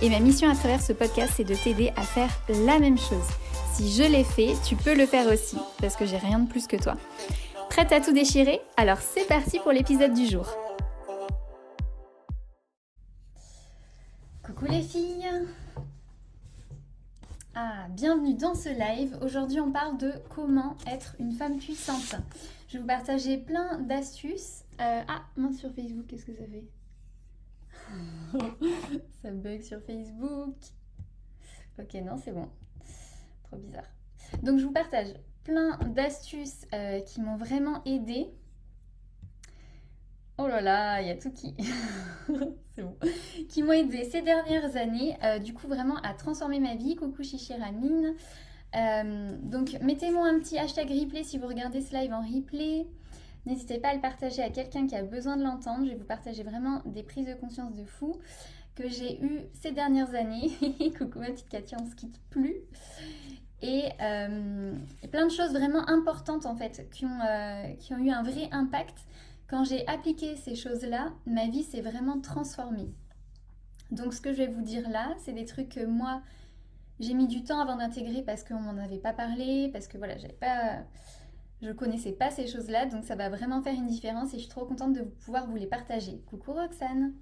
Et ma mission à travers ce podcast, c'est de t'aider à faire la même chose. Si je l'ai fait, tu peux le faire aussi, parce que j'ai rien de plus que toi. Prête à tout déchirer? Alors c'est parti pour l'épisode du jour. Coucou les filles Ah, bienvenue dans ce live. Aujourd'hui on parle de comment être une femme puissante. Je vais vous partager plein d'astuces. Euh, ah, mince sur Facebook, qu'est-ce que ça fait? ça bug sur Facebook. Ok, non, c'est bon. Trop bizarre. Donc, je vous partage plein d'astuces euh, qui m'ont vraiment aidé. Oh là là, il y a tout qui. c'est bon. Qui m'ont aidé ces dernières années, euh, du coup, vraiment à transformer ma vie. Coucou Chichiramine. Euh, donc, mettez-moi un petit hashtag replay si vous regardez ce live en replay. N'hésitez pas à le partager à quelqu'un qui a besoin de l'entendre. Je vais vous partager vraiment des prises de conscience de fou que j'ai eues ces dernières années. Coucou ma petite Katia, on se quitte plus. Euh, et, plein de choses vraiment importantes en fait qui ont, euh, qui ont eu un vrai impact. Quand j'ai appliqué ces choses-là, ma vie s'est vraiment transformée. Donc ce que je vais vous dire là, c'est des trucs que moi, j'ai mis du temps avant d'intégrer parce qu'on m'en avait pas parlé, parce que voilà, j'avais pas je connaissais pas ces choses-là, donc ça va vraiment faire une différence et je suis trop contente de pouvoir vous les partager. Coucou Roxane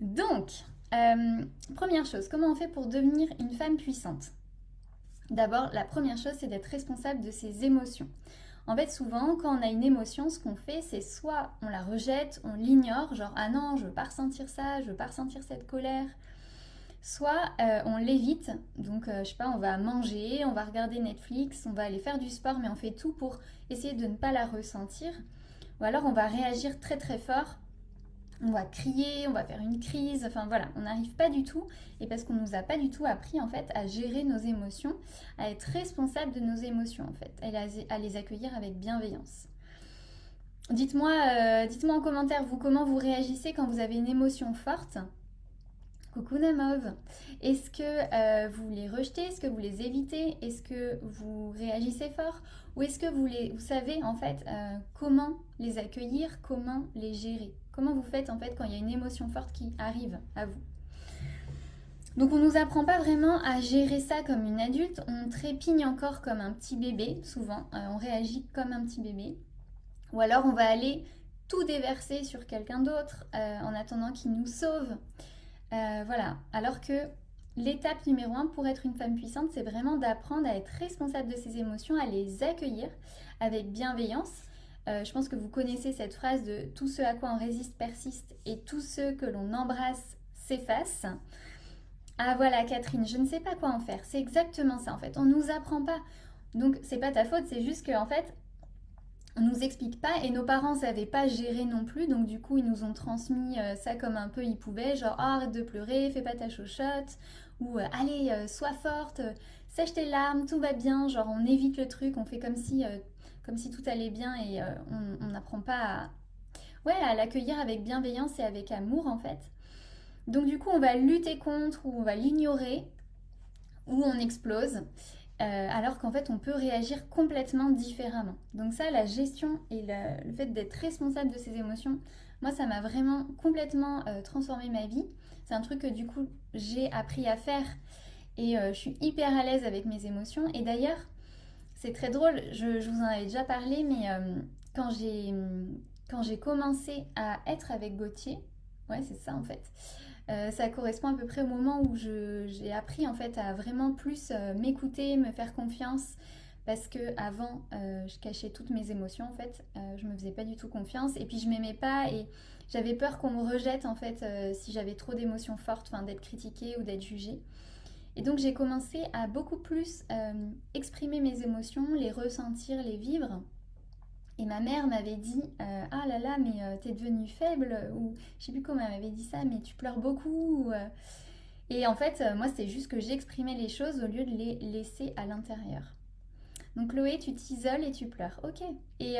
Donc, euh, première chose, comment on fait pour devenir une femme puissante? D'abord, la première chose, c'est d'être responsable de ses émotions. En fait, souvent, quand on a une émotion, ce qu'on fait, c'est soit on la rejette, on l'ignore, genre ah non, je veux pas ressentir ça, je veux pas ressentir cette colère, soit euh, on l'évite, donc euh, je sais pas, on va manger, on va regarder Netflix, on va aller faire du sport, mais on fait tout pour essayer de ne pas la ressentir. Ou alors on va réagir très très fort, on va crier, on va faire une crise, enfin voilà, on n'arrive pas du tout, et parce qu'on nous a pas du tout appris en fait à gérer nos émotions, à être responsable de nos émotions en fait, et à les accueillir avec bienveillance. Dites-moi euh, dites-moi en commentaire, vous, comment vous réagissez quand vous avez une émotion forte? Coucou Namov. Est-ce que euh, vous les rejetez? Est-ce que vous les évitez? Est-ce que vous réagissez fort? Ou est-ce que vous, savez en fait euh, comment les accueillir, comment les gérer? Comment vous faites en fait quand il y a une émotion forte qui arrive à vous? Donc on ne nous apprend pas vraiment à gérer ça comme une adulte, on trépigne encore comme un petit bébé, souvent, euh, on réagit comme un petit bébé. Ou alors on va aller tout déverser sur quelqu'un d'autre en attendant qu'il nous sauve. Euh, voilà. Alors que l'étape numéro un pour être une femme puissante, c'est vraiment d'apprendre à être responsable de ses émotions, à les accueillir avec bienveillance. Euh, je pense que vous connaissez cette phrase de tout ce à quoi on résiste persiste et tout ce que l'on embrasse s'efface. Ah voilà Catherine, je ne sais pas quoi en faire. C'est exactement ça en fait. On ne nous apprend pas. Donc c'est pas ta faute, c'est juste qu'en fait on nous explique pas et nos parents savaient pas gérer non plus. Donc du coup ils nous ont transmis euh, ça comme un peu ils pouvaient genre oh, arrête de pleurer fais pas ta chochotte ou euh, allez euh, sois forte sèche tes larmes tout va bien genre on évite le truc on fait comme si tout allait bien et on n'apprend pas ouais à l'accueillir avec bienveillance et avec amour en fait. Donc du coup on va lutter contre ou on va l'ignorer ou on explose euh, alors qu'en fait on peut réagir complètement différemment. Donc ça, la gestion et le, fait d'être responsable de ses émotions, moi ça m'a vraiment complètement euh, transformé ma vie. C'est un truc que du coup j'ai appris à faire et euh, je suis hyper à l'aise avec mes émotions. Et d'ailleurs, c'est très drôle, je, je, vous en avais déjà parlé, mais quand j'ai commencé à être avec Gauthier, ouais c'est ça en fait, euh, ça correspond à peu près au moment où j'ai appris en fait à vraiment plus euh, m'écouter, me faire confiance. Parce que avant, euh, je cachais toutes mes émotions en fait. je me faisais pas du tout confiance et puis je m'aimais pas et j'avais peur qu'on me rejette en fait si j'avais trop d'émotions fortes, enfin d'être critiquée ou d'être jugée. Et donc j'ai commencé à beaucoup plus exprimer mes émotions, les ressentir, les vivre et ma mère m'avait dit euh, Ah là là, mais euh, t'es devenue faible, ou je sais plus comment elle m'avait dit ça, mais tu pleures beaucoup. Euh. Et en fait, moi, c'est juste que j'exprimais les choses au lieu de les laisser à l'intérieur. Donc Chloé, tu t'isoles et tu pleures. Ok. Et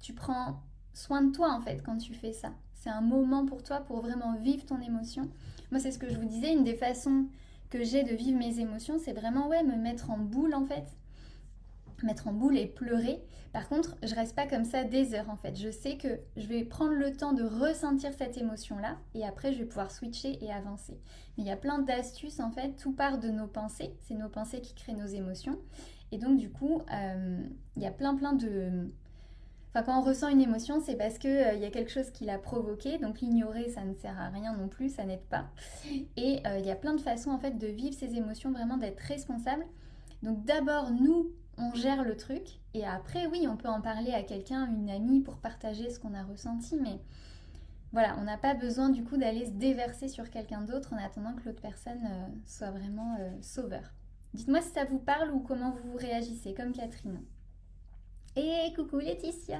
tu prends soin de toi en fait quand tu fais ça. C'est un moment pour toi pour vraiment vivre ton émotion. Moi, c'est ce que je vous disais, une des façons que j'ai de vivre mes émotions, c'est vraiment ouais, me mettre en boule en fait. Mettre en boule et pleurer. Par contre, je reste pas comme ça des heures en fait. Je sais que je vais prendre le temps de ressentir cette émotion-là et après je vais pouvoir switcher et avancer. Mais il y a plein d'astuces en fait. Tout part de nos pensées. C'est nos pensées qui créent nos émotions. Et donc du coup, euh, il y a plein plein de quand on ressent une émotion, c'est parce qu'il euh, y a quelque chose qui l'a provoqué. Donc l'ignorer, ça ne sert à rien non plus, ça n'aide pas. Et il euh, y a plein de façons en fait de vivre ces émotions, vraiment d'être responsable. Donc d'abord, nous, on gère le truc. Et après, oui, on peut en parler à quelqu'un, une amie, pour partager ce qu'on a ressenti. Mais voilà, on n'a pas besoin du coup d'aller se déverser sur quelqu'un d'autre en attendant que l'autre personne euh, soit vraiment sauveur. Dites-moi si ça vous parle ou comment vous réagissez, comme Catherine. Et coucou Laetitia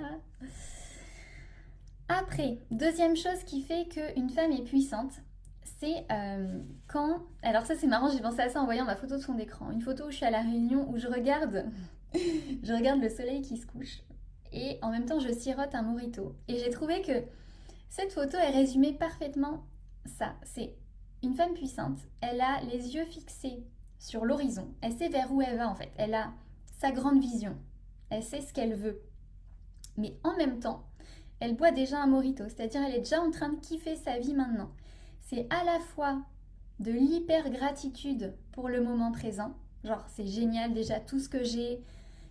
Après, deuxième chose qui fait qu'une femme est puissante, c'est euh, quand... Alors ça c'est marrant, j'ai pensé à ça en voyant ma photo de fond d'écran. Une photo où je suis à la réunion, où je regarde, je regarde le soleil qui se couche. Et en même temps, je sirote un morito. Et j'ai trouvé que cette photo, elle résumait parfaitement ça. C'est une femme puissante. Elle a les yeux fixés sur l'horizon. Elle sait vers où elle va en fait. Elle a sa grande vision elle sait ce qu'elle veut. Mais en même temps, elle boit déjà un morito, c'est-à-dire elle est déjà en train de kiffer sa vie maintenant. C'est à la fois de l'hyper gratitude pour le moment présent, genre c'est génial déjà tout ce que j'ai,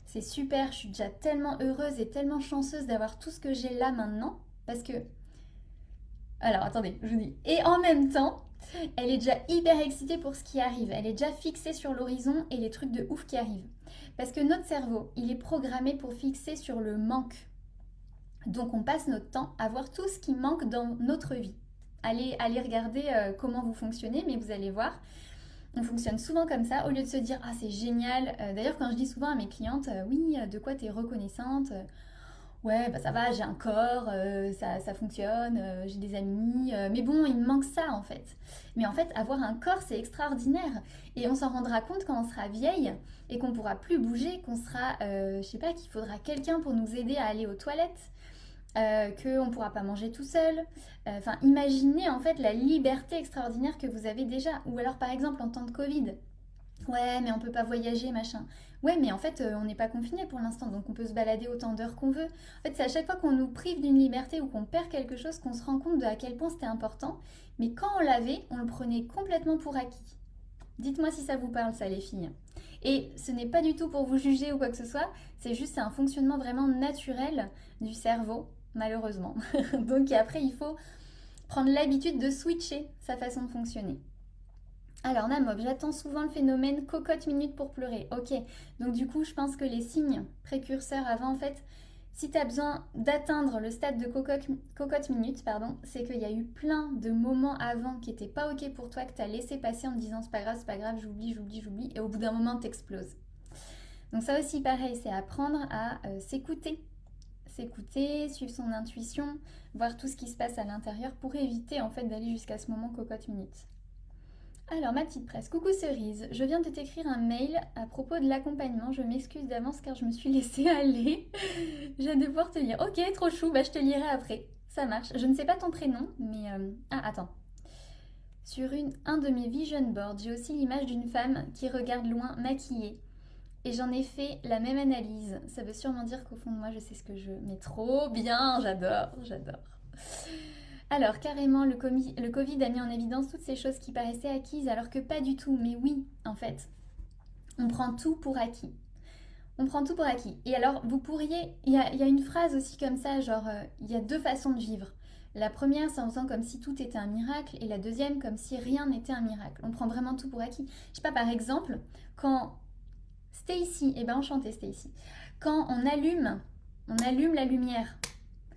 c'est super, je suis déjà tellement heureuse et tellement chanceuse d'avoir tout ce que j'ai là maintenant, parce que... Alors attendez, je vous dis. Et en même temps, elle est déjà hyper excitée pour ce qui arrive, elle est déjà fixée sur l'horizon et les trucs de ouf qui arrivent. Parce que notre cerveau, il est programmé pour fixer sur le manque. Donc on passe notre temps à voir tout ce qui manque dans notre vie. Allez, allez regarder euh, comment vous fonctionnez, mais vous allez voir, on fonctionne souvent comme ça, au lieu de se dire Ah c'est génial. Euh, d'ailleurs quand je dis souvent à mes clientes euh, Oui, de quoi tu es reconnaissante Ouais, bah ça va, j'ai un corps, ça, ça, fonctionne, j'ai des amis, mais bon, il me manque ça en fait. Mais en fait, avoir un corps, c'est extraordinaire. Et on s'en rendra compte quand on sera vieille et qu'on pourra plus bouger, qu'on sera, je sais pas, qu'il faudra quelqu'un pour nous aider à aller aux toilettes, euh, qu'on ne pourra pas manger tout seul. Euh, enfin, imaginez en fait la liberté extraordinaire que vous avez déjà. Ou alors par exemple en temps de Covid. Ouais, mais on peut pas voyager, machin. Ouais, mais en fait, on n'est pas confiné pour l'instant, donc on peut se balader autant d'heures qu'on veut. En fait, c'est à chaque fois qu'on nous prive d'une liberté ou qu'on perd quelque chose qu'on se rend compte de à quel point c'était important. Mais quand on l'avait, on le prenait complètement pour acquis. Dites-moi si ça vous parle, ça, les filles. Et ce n'est pas du tout pour vous juger ou quoi que ce soit, c'est juste un fonctionnement vraiment naturel du cerveau, malheureusement. Donc après, il faut prendre l'habitude de switcher sa façon de fonctionner. Alors Namob, j'attends souvent le phénomène cocotte minute pour pleurer. Ok, donc du coup, je pense que les signes précurseurs avant, en fait, si tu as besoin d'atteindre le stade de cocotte, minute, pardon, c'est qu'il y a eu plein de moments avant qui n'étaient pas ok pour toi, que tu as laissé passer en te disant c'est pas grave, c'est pas grave, j'oublie, j'oublie, j'oublie, et au bout d'un moment t'exploses. Donc ça aussi pareil, c'est apprendre à euh, s'écouter. S'écouter, suivre son intuition, voir tout ce qui se passe à l'intérieur pour éviter en fait d'aller jusqu'à ce moment cocotte minute. Alors, ma petite presse, coucou Cerise, je viens de t'écrire un mail à propos de l'accompagnement. Je m'excuse d'avance car je me suis laissée aller. je vais devoir te lire. Ok, trop chou, bah je te lirai après. Ça marche. Je ne sais pas ton prénom, mais... Euh, ah, attends. Sur un de mes vision boards, j'ai aussi l'image d'une femme qui regarde loin, maquillée. Et j'en ai fait la même analyse. Ça veut sûrement dire qu'au fond de moi, je sais ce que je veux. Mais trop bien, j'adore, j'adore. Alors, carrément, le, Covid a mis en évidence toutes ces choses qui paraissaient acquises, alors que pas du tout. Mais oui, en fait, on prend tout pour acquis. On prend tout pour acquis. Et alors, vous pourriez... Il y a, une phrase aussi comme ça, genre, euh, il y a deux façons de vivre. La première, c'est en faisant comme si tout était un miracle, et la deuxième, comme si rien n'était un miracle. On prend vraiment tout pour acquis. Je sais pas, par exemple, quand Stacy, eh ben enchantée Stacy, quand on allume, on allume la lumière,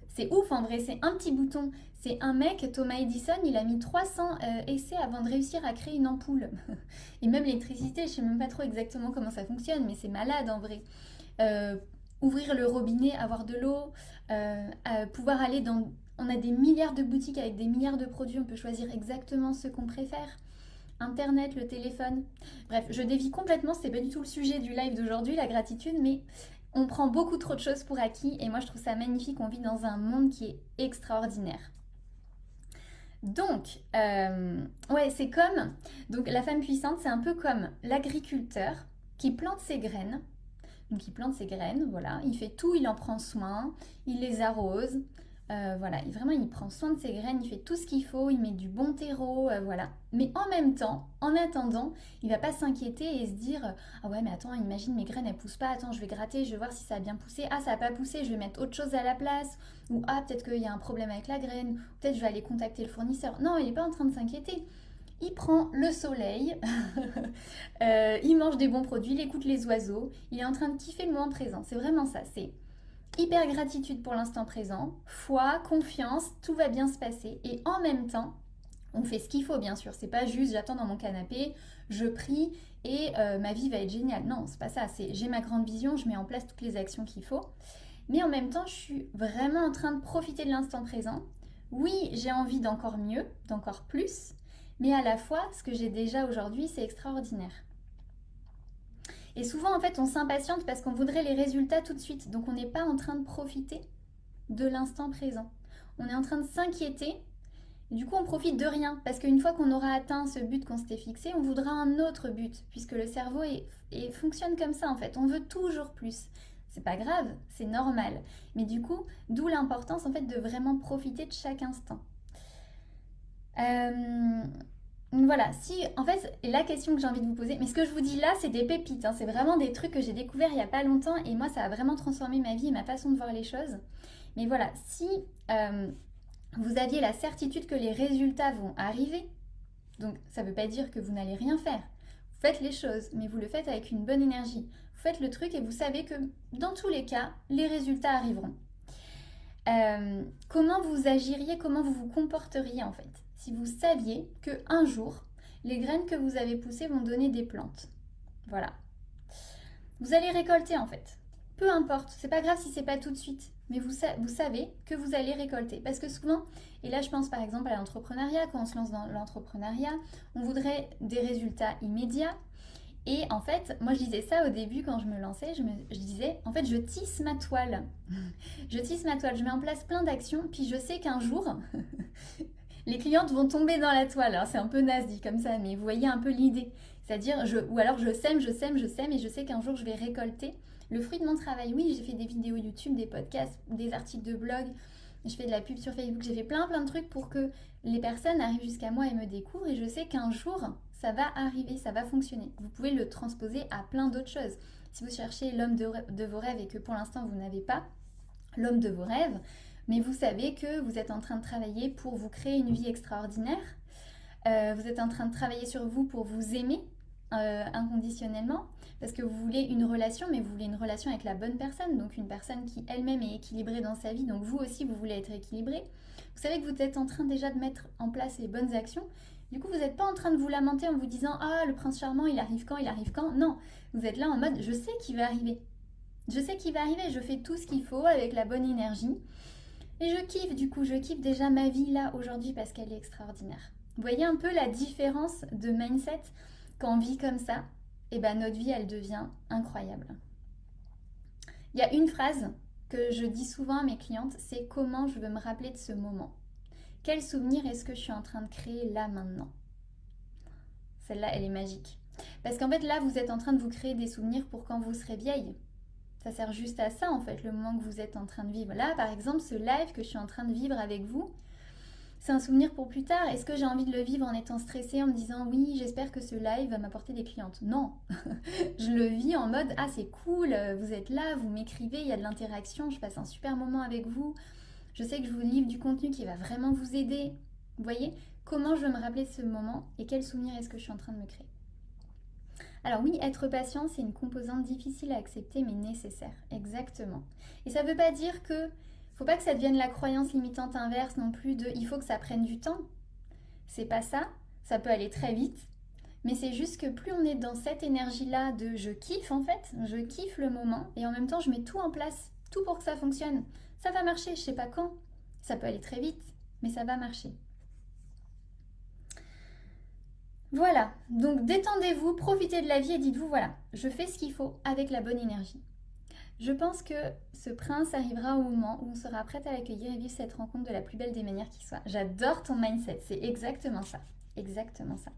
c'est ouf en vrai, c'est un petit bouton. C'est un mec, Thomas Edison, il a mis 300 euh, essais avant de réussir à créer une ampoule. Et même l'électricité, je sais même pas trop exactement comment ça fonctionne, mais c'est malade en vrai. Euh, ouvrir le robinet, avoir de l'eau, euh, pouvoir aller dans... On a des milliards de boutiques avec des milliards de produits, on peut choisir exactement ce qu'on préfère. Internet, le téléphone. Bref, je dévie complètement, c'est pas du tout le sujet du live d'aujourd'hui, la gratitude, mais on prend beaucoup trop de choses pour acquis et moi je trouve ça magnifique, on vit dans un monde qui est extraordinaire. Donc, euh, ouais, c'est comme, donc la femme puissante, c'est un peu comme l'agriculteur qui plante ses graines. Donc il plante ses graines, voilà, il fait tout, il en prend soin, il les arrose, euh, voilà, il, vraiment, il prend soin de ses graines, il fait tout ce qu'il faut, il met du bon terreau, euh, voilà. Mais en même temps, en attendant, il va pas s'inquiéter et se dire Ah ouais, mais attends, imagine mes graines, elles poussent pas, attends, je vais gratter, je vais voir si ça a bien poussé. Ah, ça a pas poussé, je vais mettre autre chose à la place. Ou ah, peut-être qu'il y a un problème avec la graine, peut-être je vais aller contacter le fournisseur. Non, il n'est pas en train de s'inquiéter. Il prend le soleil, euh, il mange des bons produits, il écoute les oiseaux, il est en train de kiffer le moment présent. C'est vraiment ça, c'est hyper gratitude pour l'instant présent, foi, confiance, tout va bien se passer et en même temps, on fait ce qu'il faut bien sûr. C'est pas juste j'attends dans mon canapé, je prie et euh, ma vie va être géniale. Non, c'est pas ça. C'est j'ai ma grande vision, je mets en place toutes les actions qu'il faut. Mais en même temps, je suis vraiment en train de profiter de l'instant présent. Oui, j'ai envie d'encore mieux, d'encore plus, mais à la fois, ce que j'ai déjà aujourd'hui, c'est extraordinaire. Et souvent, en fait, on s'impatiente parce qu'on voudrait les résultats tout de suite. Donc, on n'est pas en train de profiter de l'instant présent. On est en train de s'inquiéter. Du coup, on profite de rien. Parce qu'une fois qu'on aura atteint ce but qu'on s'était fixé, on voudra un autre but. Puisque le cerveau fonctionne comme ça, en fait. On veut toujours plus. C'est pas grave, c'est normal. Mais du coup, d'où l'importance, en fait, de vraiment profiter de chaque instant. Euh, voilà, si en fait la question que j'ai envie de vous poser, mais ce que je vous dis là c'est des pépites, hein, c'est vraiment des trucs que j'ai découverts il n'y a pas longtemps et moi ça a vraiment transformé ma vie et ma façon de voir les choses. Mais voilà, si euh, vous aviez la certitude que les résultats vont arriver, donc ça ne veut pas dire que vous n'allez rien faire, vous faites les choses, mais vous le faites avec une bonne énergie. Vous faites le truc et vous savez que dans tous les cas, les résultats arriveront. Euh, comment vous agiriez, comment vous vous comporteriez en fait? Si vous saviez que un jour, les graines que vous avez poussées vont donner des plantes. Voilà. Vous allez récolter en fait. Peu importe, c'est pas grave si c'est pas tout de suite, mais vous, savez que vous allez récolter. Parce que souvent, et là je pense par exemple à l'entrepreneuriat, quand on se lance dans l'entrepreneuriat, on voudrait des résultats immédiats. Et en fait, moi je disais ça au début quand je me lançais, je, me, je disais, en fait, je tisse ma toile. je tisse ma toile, je mets en place plein d'actions, puis je sais qu'un jour, les clientes vont tomber dans la toile. Alors c'est un peu naze dit comme ça, mais vous voyez un peu l'idée. C'est-à-dire, je, ou alors je sème, je sème, je sème, et je sais qu'un jour je vais récolter le fruit de mon travail. Oui, j'ai fait des vidéos YouTube, des podcasts, des articles de blog, je fais de la pub sur Facebook, j'ai fait plein plein de trucs pour que les personnes arrivent jusqu'à moi et me découvrent, et je sais qu'un jour ça va arriver, ça va fonctionner. Vous pouvez le transposer à plein d'autres choses. Si vous cherchez l'homme de vos rêves et que pour l'instant vous n'avez pas l'homme de vos rêves, mais vous savez que vous êtes en train de travailler pour vous créer une vie extraordinaire. Euh, vous êtes en train de travailler sur vous pour vous aimer euh, inconditionnellement, parce que vous voulez une relation, mais vous voulez une relation avec la bonne personne, donc une personne qui elle-même est équilibrée dans sa vie, donc vous aussi vous voulez être équilibré. Vous savez que vous êtes en train déjà de mettre en place les bonnes actions. Du coup, vous n'êtes pas en train de vous lamenter en vous disant Ah, le prince charmant, il arrive quand, il arrive quand. Non, vous êtes là en mode Je sais qu'il va arriver. Je sais qu'il va arriver, je fais tout ce qu'il faut avec la bonne énergie. Et je kiffe du coup, je kiffe déjà ma vie là aujourd'hui parce qu'elle est extraordinaire. Vous voyez un peu la différence de mindset quand on vit comme ça? Et eh ben notre vie elle devient incroyable. Il y a une phrase que je dis souvent à mes clientes, c'est comment je veux me rappeler de ce moment? Quel souvenir est-ce que je suis en train de créer là maintenant? Celle-là, elle est magique. Parce qu'en fait, là, vous êtes en train de vous créer des souvenirs pour quand vous serez vieille. Ça sert juste à ça, en fait, le moment que vous êtes en train de vivre. Là, par exemple, ce live que je suis en train de vivre avec vous, c'est un souvenir pour plus tard. Est-ce que j'ai envie de le vivre en étant stressée, en me disant oui, j'espère que ce live va m'apporter des clientes? Non, je le vis en mode ah c'est cool, vous êtes là, vous m'écrivez, il y a de l'interaction, je passe un super moment avec vous. Je sais que je vous livre du contenu qui va vraiment vous aider. Vous voyez? Comment je veux me rappeler de ce moment et quel souvenir est-ce que je suis en train de me créer? Alors oui, être patient, c'est une composante difficile à accepter mais nécessaire. Exactement. Et ça ne veut pas dire que faut pas que ça devienne la croyance limitante inverse non plus de il faut que ça prenne du temps. C'est pas ça, ça peut aller très vite. Mais c'est juste que plus on est dans cette énergie-là de je kiffe en fait, je kiffe le moment et en même temps je mets tout en place, tout pour que ça fonctionne. Ça va marcher, je sais pas quand. Ça peut aller très vite, mais ça va marcher. Voilà, donc détendez-vous, profitez de la vie et dites-vous, voilà, je fais ce qu'il faut avec la bonne énergie. Je pense que ce prince arrivera au moment où on sera prête à l'accueillir et vivre cette rencontre de la plus belle des manières qui soit. J'adore ton mindset, c'est exactement ça. Exactement ça.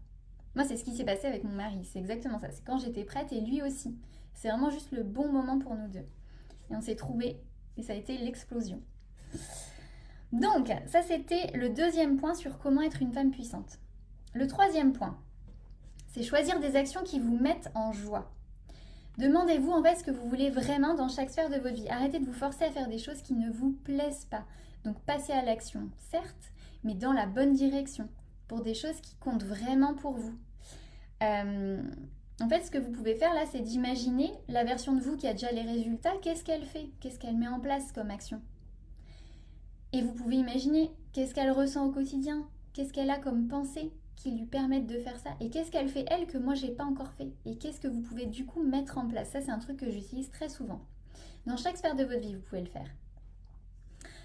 Moi, c'est ce qui s'est passé avec mon mari, c'est exactement ça. C'est quand j'étais prête et lui aussi. C'est vraiment juste le bon moment pour nous deux. Et on s'est trouvés et ça a été l'explosion. Donc, ça c'était le deuxième point sur comment être une femme puissante. Le troisième point, c'est choisir des actions qui vous mettent en joie. Demandez-vous en fait ce que vous voulez vraiment dans chaque sphère de votre vie. Arrêtez de vous forcer à faire des choses qui ne vous plaisent pas. Donc passez à l'action, certes, mais dans la bonne direction, pour des choses qui comptent vraiment pour vous. Euh, en fait, ce que vous pouvez faire là, c'est d'imaginer la version de vous qui a déjà les résultats, qu'est-ce qu'elle fait, qu'est-ce qu'elle met en place comme action? Et vous pouvez imaginer qu'est-ce qu'elle ressent au quotidien, qu'est-ce qu'elle a comme pensée, qui lui permettent de faire ça Et qu'est-ce qu'elle fait elle que moi j'ai pas encore fait? Et qu'est-ce que vous pouvez du coup mettre en place? Ça c'est un truc que j'utilise très souvent. Dans chaque sphère de votre vie, vous pouvez le faire.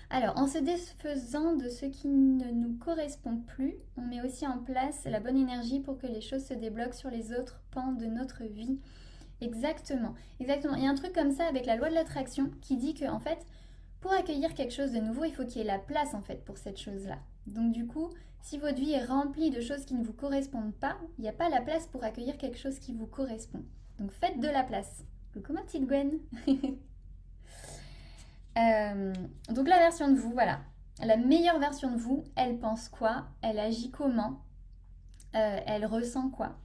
Alors, en se défaisant de ce qui ne nous correspond plus, on met aussi en place la bonne énergie pour que les choses se débloquent sur les autres pans de notre vie. Exactement, exactement. Il y a un truc comme ça avec la loi de l'attraction qui dit que en fait, pour accueillir quelque chose de nouveau, il faut qu'il y ait la place en fait pour cette chose-là. Donc du coup, si votre vie est remplie de choses qui ne vous correspondent pas, il n'y a pas la place pour accueillir quelque chose qui vous correspond. Donc faites de la place. Coucou ma petite Gwen euh, Donc la version de vous, voilà. La meilleure version de vous, elle pense quoi? Elle agit comment? Euh, Elle ressent quoi?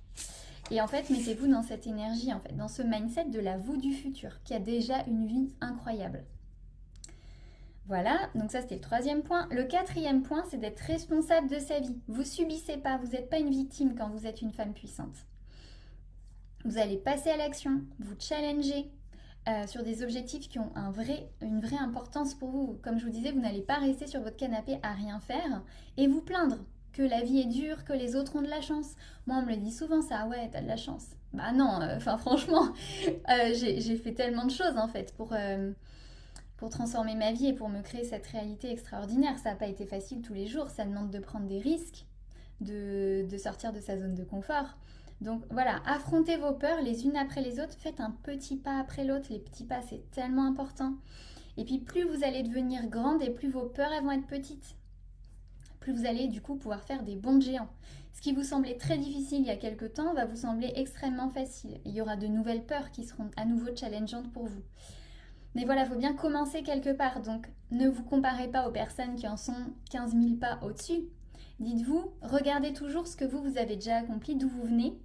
Et en fait, mettez-vous dans cette énergie, en fait, dans ce mindset de la vous du futur, qui a déjà une vie incroyable. Voilà, donc ça c'était le troisième point. Le quatrième point, c'est d'être responsable de sa vie. Vous subissez pas, vous n'êtes pas une victime quand vous êtes une femme puissante. Vous allez passer à l'action, vous challenger euh, sur des objectifs qui ont une vraie importance pour vous. Comme je vous disais, vous n'allez pas rester sur votre canapé à rien faire et vous plaindre que la vie est dure, que les autres ont de la chance. Moi, on me le dit souvent ça, ouais, t'as de la chance. Bah non, euh, enfin franchement, euh, j'ai fait tellement de choses en fait pour pour transformer ma vie et pour me créer cette réalité extraordinaire. Ça n'a pas été facile tous les jours, ça demande de prendre des risques, de, sortir de sa zone de confort. Donc voilà, affrontez vos peurs les unes après les autres, faites un petit pas après l'autre, les petits pas c'est tellement important. Et puis plus vous allez devenir grande et plus vos peurs elles vont être petites. Plus vous allez du coup pouvoir faire des bons géants. Ce qui vous semblait très difficile il y a quelque temps va vous sembler extrêmement facile. Il y aura de nouvelles peurs qui seront à nouveau challengeantes pour vous. Mais voilà, il faut bien commencer quelque part. Donc, ne vous comparez pas aux personnes qui en sont 15 000 pas au-dessus. Dites-vous, regardez toujours ce que vous, vous avez déjà accompli, d'où vous venez,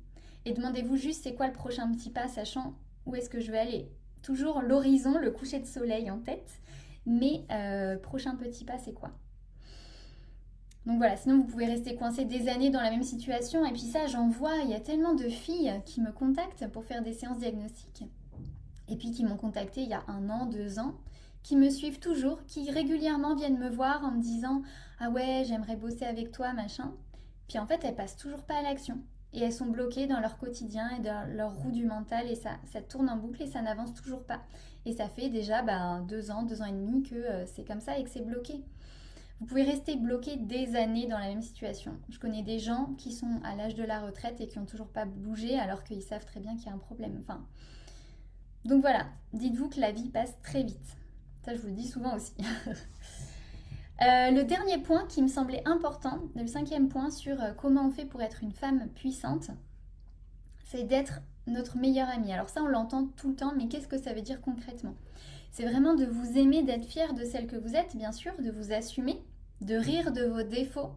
et demandez-vous juste c'est quoi le prochain petit pas, sachant où est-ce que je vais aller. Toujours l'horizon, le coucher de soleil en tête, mais euh, prochain petit pas, c'est quoi? Donc voilà, sinon vous pouvez rester coincé des années dans la même situation. Et puis ça, j'en vois, il y a tellement de filles qui me contactent pour faire des séances diagnostiques et puis qui m'ont contacté il y a un an, deux ans, qui me suivent toujours, qui régulièrement viennent me voir en me disant Ah ouais, j'aimerais bosser avec toi, machin. Puis en fait, elles passent toujours pas à l'action. Et elles sont bloquées dans leur quotidien et dans leur roue du mental et ça, ça tourne en boucle et ça n'avance toujours pas. Et ça fait déjà bah, deux ans, deux ans et demi que euh, c'est comme ça et que c'est bloqué. Vous pouvez rester bloqué des années dans la même situation. Je connais des gens qui sont à l'âge de la retraite et qui n'ont toujours pas bougé alors qu'ils savent très bien qu'il y a un problème. Enfin, donc voilà, dites-vous que la vie passe très vite. Ça, je vous le dis souvent aussi. Euh, le dernier point qui me semblait important, le cinquième point sur euh, comment on fait pour être une femme puissante, c'est d'être notre meilleure amie. Alors ça, on l'entend tout le temps, mais qu'est-ce que ça veut dire concrètement? C'est vraiment de vous aimer, d'être fière de celle que vous êtes, bien sûr, de vous assumer, de rire de vos défauts.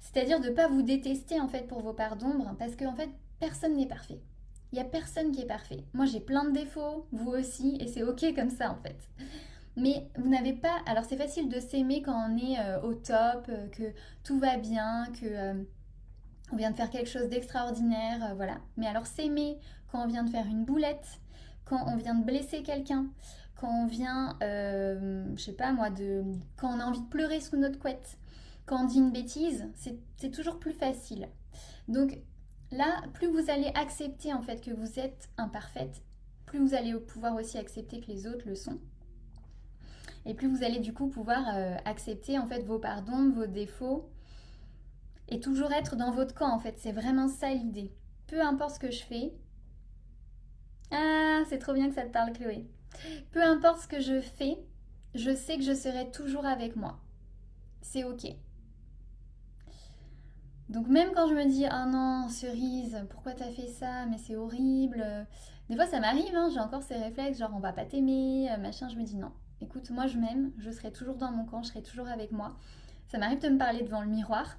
C'est-à-dire de ne pas vous détester en fait pour vos parts d'ombre, parce qu'en fait, personne n'est parfait. Il n'y a personne qui est parfait. Moi, j'ai plein de défauts, vous aussi, et c'est ok comme ça en fait. Mais vous n'avez pas. Alors, c'est facile de s'aimer quand on est euh, au top, euh, que tout va bien, que euh, on vient de faire quelque chose d'extraordinaire, voilà. Mais alors, s'aimer quand on vient de faire une boulette, quand on vient de blesser quelqu'un, quand on vient, je sais pas moi, de, quand on a envie de pleurer sous notre couette, quand on dit une bêtise, c'est toujours plus facile. Donc, Là, plus vous allez accepter en fait que vous êtes imparfaite, plus vous allez pouvoir aussi accepter que les autres le sont. Et plus vous allez du coup pouvoir euh, accepter en fait vos pardons, vos défauts. et toujours être dans votre camp en fait. C'est vraiment ça l'idée. Peu importe ce que je fais. Ah, c'est trop bien que ça te parle Chloé. Peu importe ce que je fais, je sais que je serai toujours avec moi. C'est ok. Donc même quand je me dis ah non cerise pourquoi t'as fait ça mais c'est horrible des fois ça m'arrive hein, j'ai encore ces réflexes genre on va pas t'aimer machin je me dis non écoute moi je m'aime je serai toujours dans mon camp je serai toujours avec moi ça m'arrive de me parler devant le miroir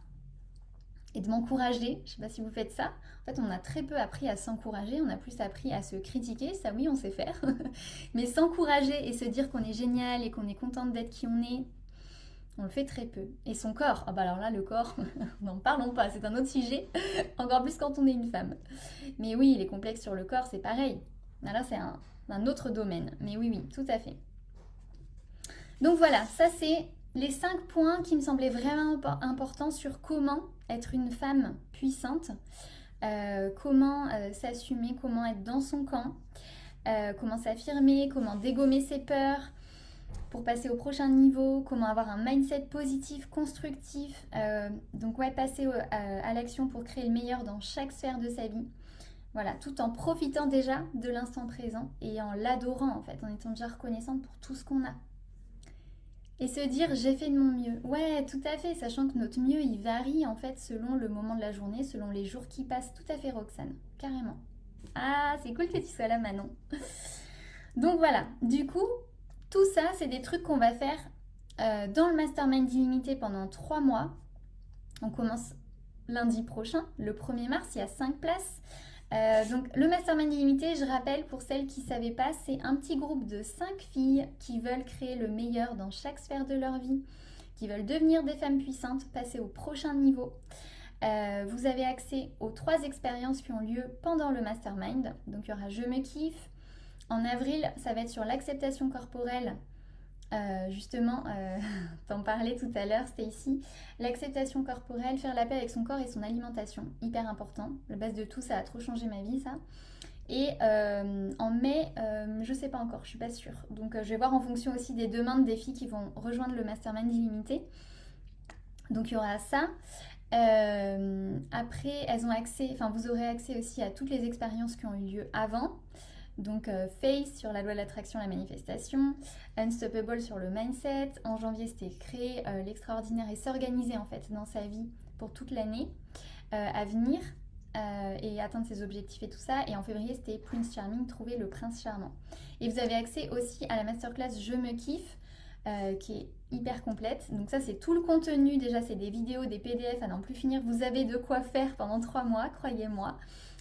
et de m'encourager. Je sais pas si vous faites ça. En fait, on a très peu appris à s'encourager, on a plus appris à se critiquer, ça oui, on sait faire. Mais s'encourager et se dire qu'on est génial et qu'on est contente d'être qui on est, on le fait très peu. Et son corps, ah bah alors là, le corps, n'en parlons pas, c'est un autre sujet, encore plus quand on est une femme. Mais oui, les complexes sur le corps, c'est pareil. Là, c'est un, un autre domaine. Mais oui, oui, tout à fait. Donc voilà, ça c'est les cinq points qui me semblaient vraiment importants sur comment être une femme puissante, euh, comment euh, s'assumer, comment être dans son camp, euh, comment s'affirmer, comment dégommer ses peurs pour passer au prochain niveau, comment avoir un mindset positif, constructif, donc ouais, passer à l'action pour créer le meilleur dans chaque sphère de sa vie. Voilà, tout en profitant déjà de l'instant présent et en l'adorant en fait, en étant déjà reconnaissante pour tout ce qu'on a. Et se dire j'ai fait de mon mieux. Ouais, tout à fait, sachant que notre mieux il varie en fait selon le moment de la journée, selon les jours qui passent. Tout à fait, Roxane, carrément. Ah, c'est cool que tu sois là, Manon. Donc voilà, du coup, tout ça, c'est des trucs qu'on va faire euh, dans le Mastermind illimité pendant trois mois. On commence lundi prochain, le 1er mars, il y a 5 places. Euh, donc le Mastermind illimité, je rappelle pour celles qui ne savaient pas, c'est un petit groupe de 5 filles qui veulent créer le meilleur dans chaque sphère de leur vie, qui veulent devenir des femmes puissantes, passer au prochain niveau. Euh, vous avez accès aux trois expériences qui ont lieu pendant le Mastermind. Donc il y aura Je me kiffe. En avril, ça va être sur l'acceptation corporelle euh, justement, euh, t'en parlais tout à l'heure, ici. L'acceptation corporelle, faire la paix avec son corps et son alimentation, hyper important. La base de tout, ça a trop changé ma vie, ça. Et euh, en mai, je sais pas encore, je suis pas sûre. Donc je vais voir en fonction aussi des demandes des filles qui vont rejoindre le mastermind illimité. Donc il y aura ça. après, elles ont accès, enfin vous aurez accès aussi à toutes les expériences qui ont eu lieu avant. Donc euh, Face sur la loi de l'attraction, la manifestation, Unstoppable sur le mindset. En janvier, c'était créer euh, l'extraordinaire et s'organiser en fait dans sa vie pour toute l'année euh, à venir et atteindre ses objectifs et tout ça. Et en février, c'était Prince Charming, trouver le prince charmant. Et vous avez accès aussi à la masterclass Je me kiffe. qui est hyper complète. Donc ça c'est tout le contenu, déjà c'est des vidéos, des PDF à n'en plus finir. Vous avez de quoi faire pendant trois mois, croyez-moi.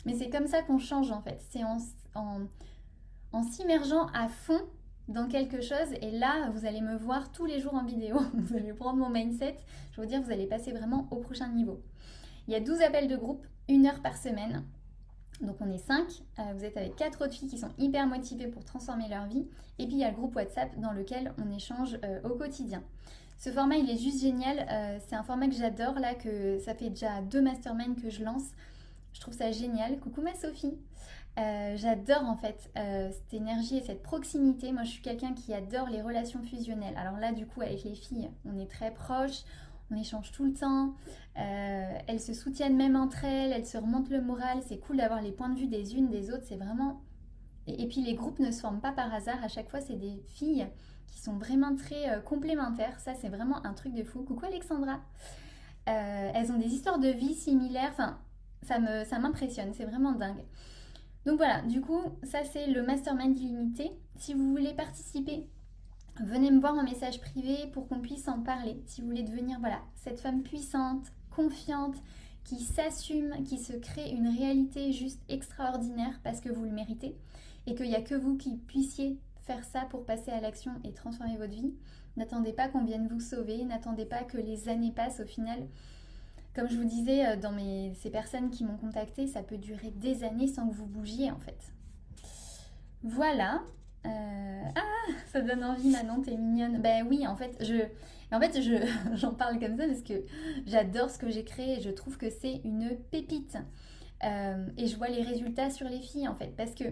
Mais c'est comme ça qu'on change en fait. C'est en, s'immergeant à fond dans quelque chose. Et là, vous allez me voir tous les jours en vidéo. Vous allez prendre mon mindset. Je veux dire, vous allez passer vraiment au prochain niveau. Il y a 12 appels de groupe, une heure par semaine. Donc on est 5, euh, vous êtes avec 4 autres filles qui sont hyper motivées pour transformer leur vie. Et puis il y a le groupe WhatsApp dans lequel on échange euh, au quotidien. Ce format il est juste génial, euh, c'est un format que j'adore là, que ça fait déjà deux masterminds que je lance. Je trouve ça génial. Coucou ma Sophie. Euh, j'adore en fait euh, cette énergie et cette proximité. Moi, je suis quelqu'un qui adore les relations fusionnelles. Alors là, du coup, avec les filles, on est très proches, on échange tout le temps. Euh, elles se soutiennent même entre elles, elles se remontent le moral. C'est cool d'avoir les points de vue des unes des autres. C'est vraiment. Et, puis les groupes ne se forment pas par hasard. À chaque fois, c'est des filles qui sont vraiment très complémentaires. Ça, c'est vraiment un truc de fou. Coucou Alexandra. elles ont des histoires de vie similaires. Enfin, ça m'impressionne, c'est vraiment dingue. Donc voilà, du coup, ça c'est le mastermind illimité. Si vous voulez participer, venez me voir en message privé pour qu'on puisse en parler. Si vous voulez devenir voilà, cette femme puissante, confiante, qui s'assume, qui se crée une réalité juste extraordinaire parce que vous le méritez et qu'il n'y a que vous qui puissiez faire ça pour passer à l'action et transformer votre vie. N'attendez pas qu'on vienne vous sauver, n'attendez pas que les années passent au final. Comme je vous disais, euh, dans ces personnes qui m'ont contacté, ça peut durer des années sans que vous bougiez en fait. Voilà. Euh, ah, ça donne envie Manon, t'es mignonne. Ben oui, en fait, je, en fait, je, j'en parle comme ça parce que j'adore ce que j'ai créé et je trouve que c'est une pépite. Euh, et je vois les résultats sur les filles en fait, parce que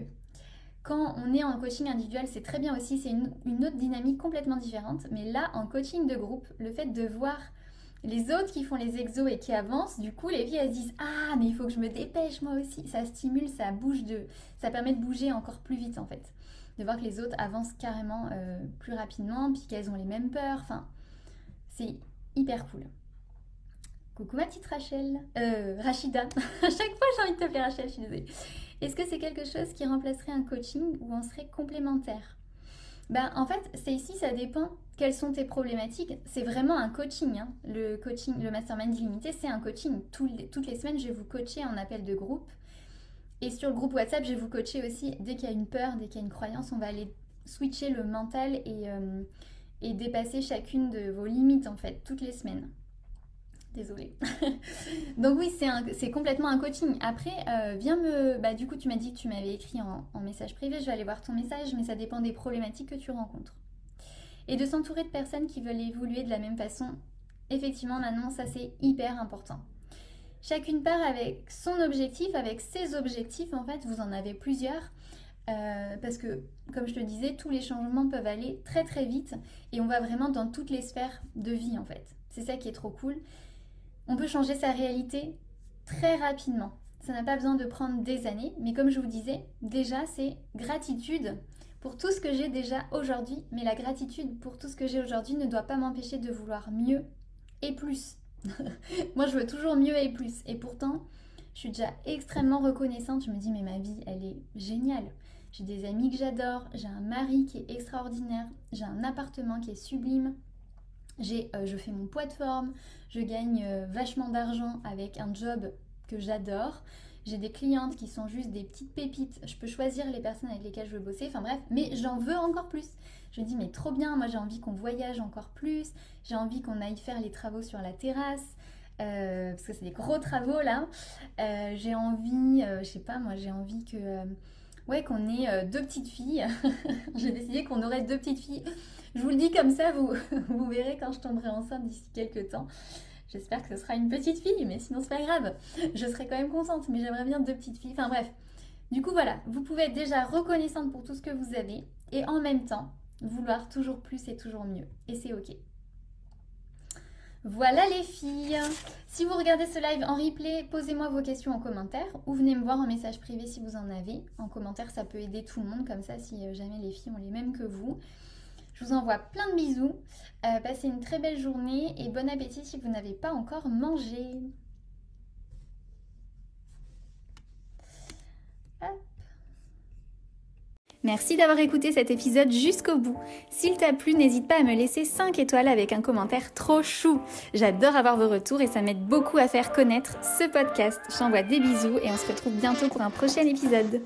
quand on est en coaching individuel, c'est très bien aussi, c'est une, une, autre dynamique complètement différente. Mais là, en coaching de groupe, le fait de voir les autres qui font les exos et qui avancent, du coup, les filles, elles disent Ah, mais il faut que je me dépêche moi aussi. Ça stimule, ça bouge de. Ça permet de bouger encore plus vite en fait. De voir que les autres avancent carrément euh, plus rapidement, puis qu'elles ont les mêmes peurs. Enfin, c'est hyper cool. Coucou ma petite Rachel. Euh, Rachida. à chaque fois, j'ai envie de t'appeler Rachel, je suis désolée. Est-ce que c'est quelque chose qui remplacerait un coaching ou on serait complémentaire? Ben, en fait, c'est ici, ça dépend quelles sont tes problématiques? C'est vraiment un coaching. Hein. Le coaching, le mastermind illimité, c'est un coaching. toutes les semaines, je vais vous coacher en appel de groupe. Et sur le groupe WhatsApp, je vais vous coacher aussi. Dès qu'il y a une peur, dès qu'il y a une croyance, on va aller switcher le mental et, euh, dépasser chacune de vos limites, en fait, toutes les semaines. Désolée. Donc oui, c'est complètement un coaching. Après, euh, viens me... Bah, du coup, tu m'as dit que tu m'avais écrit en, message privé. Je vais aller voir ton message, mais ça dépend des problématiques que tu rencontres. Et de s'entourer de personnes qui veulent évoluer de la même façon. Effectivement, maintenant, ça c'est hyper important. Chacune part avec son objectif, avec ses objectifs. En fait, vous en avez plusieurs. Euh, parce que, comme je te disais, tous les changements peuvent aller très très vite et on va vraiment dans toutes les sphères de vie en fait. C'est ça qui est trop cool on peut changer sa réalité très rapidement. Ça n'a pas besoin de prendre des années, mais comme je vous disais, déjà c'est gratitude pour tout ce que j'ai déjà aujourd'hui, mais la gratitude pour tout ce que j'ai aujourd'hui ne doit pas m'empêcher de vouloir mieux et plus. Moi je veux toujours mieux et plus, et pourtant je suis déjà extrêmement reconnaissante, je me dis mais ma vie elle est géniale. J'ai des amis que j'adore, j'ai un mari qui est extraordinaire, j'ai un appartement qui est sublime, euh, je fais mon poids de forme, je gagne euh, vachement d'argent avec un job que j'adore. J'ai des clientes qui sont juste des petites pépites. Je peux choisir les personnes avec lesquelles je veux bosser. Enfin bref, mais j'en veux encore plus. Je me dis, mais trop bien, moi j'ai envie qu'on voyage encore plus. J'ai envie qu'on aille faire les travaux sur la terrasse. Euh, parce que c'est des gros travaux là. j'ai envie, je sais pas, moi j'ai envie que. ouais, qu'on ait deux petites filles. j'ai décidé qu'on aurait deux petites filles. Je vous le dis comme ça, vous, vous verrez quand je tomberai enceinte d'ici quelques temps. J'espère que ce sera une petite fille, mais sinon c'est pas grave. Je serai quand même contente, mais j'aimerais bien deux petites filles. Enfin bref. Du coup voilà, vous pouvez être déjà reconnaissante pour tout ce que vous avez et en même temps vouloir toujours plus et toujours mieux. Et c'est ok. Voilà les filles. Si vous regardez ce live en replay, posez-moi vos questions en commentaire ou venez me voir en message privé si vous en avez. En commentaire, ça peut aider tout le monde comme ça si euh, jamais les filles ont les mêmes que vous. Je vous envoie plein de bisous. Euh, passez une très belle journée et bon appétit si vous n'avez pas encore mangé. Merci d'avoir écouté cet épisode jusqu'au bout. S'il t'a plu, n'hésite pas à me laisser 5 étoiles avec un commentaire trop chou. J'adore avoir vos retours et ça m'aide beaucoup à faire connaître ce podcast. J'envoie des bisous et on se retrouve bientôt pour un prochain épisode.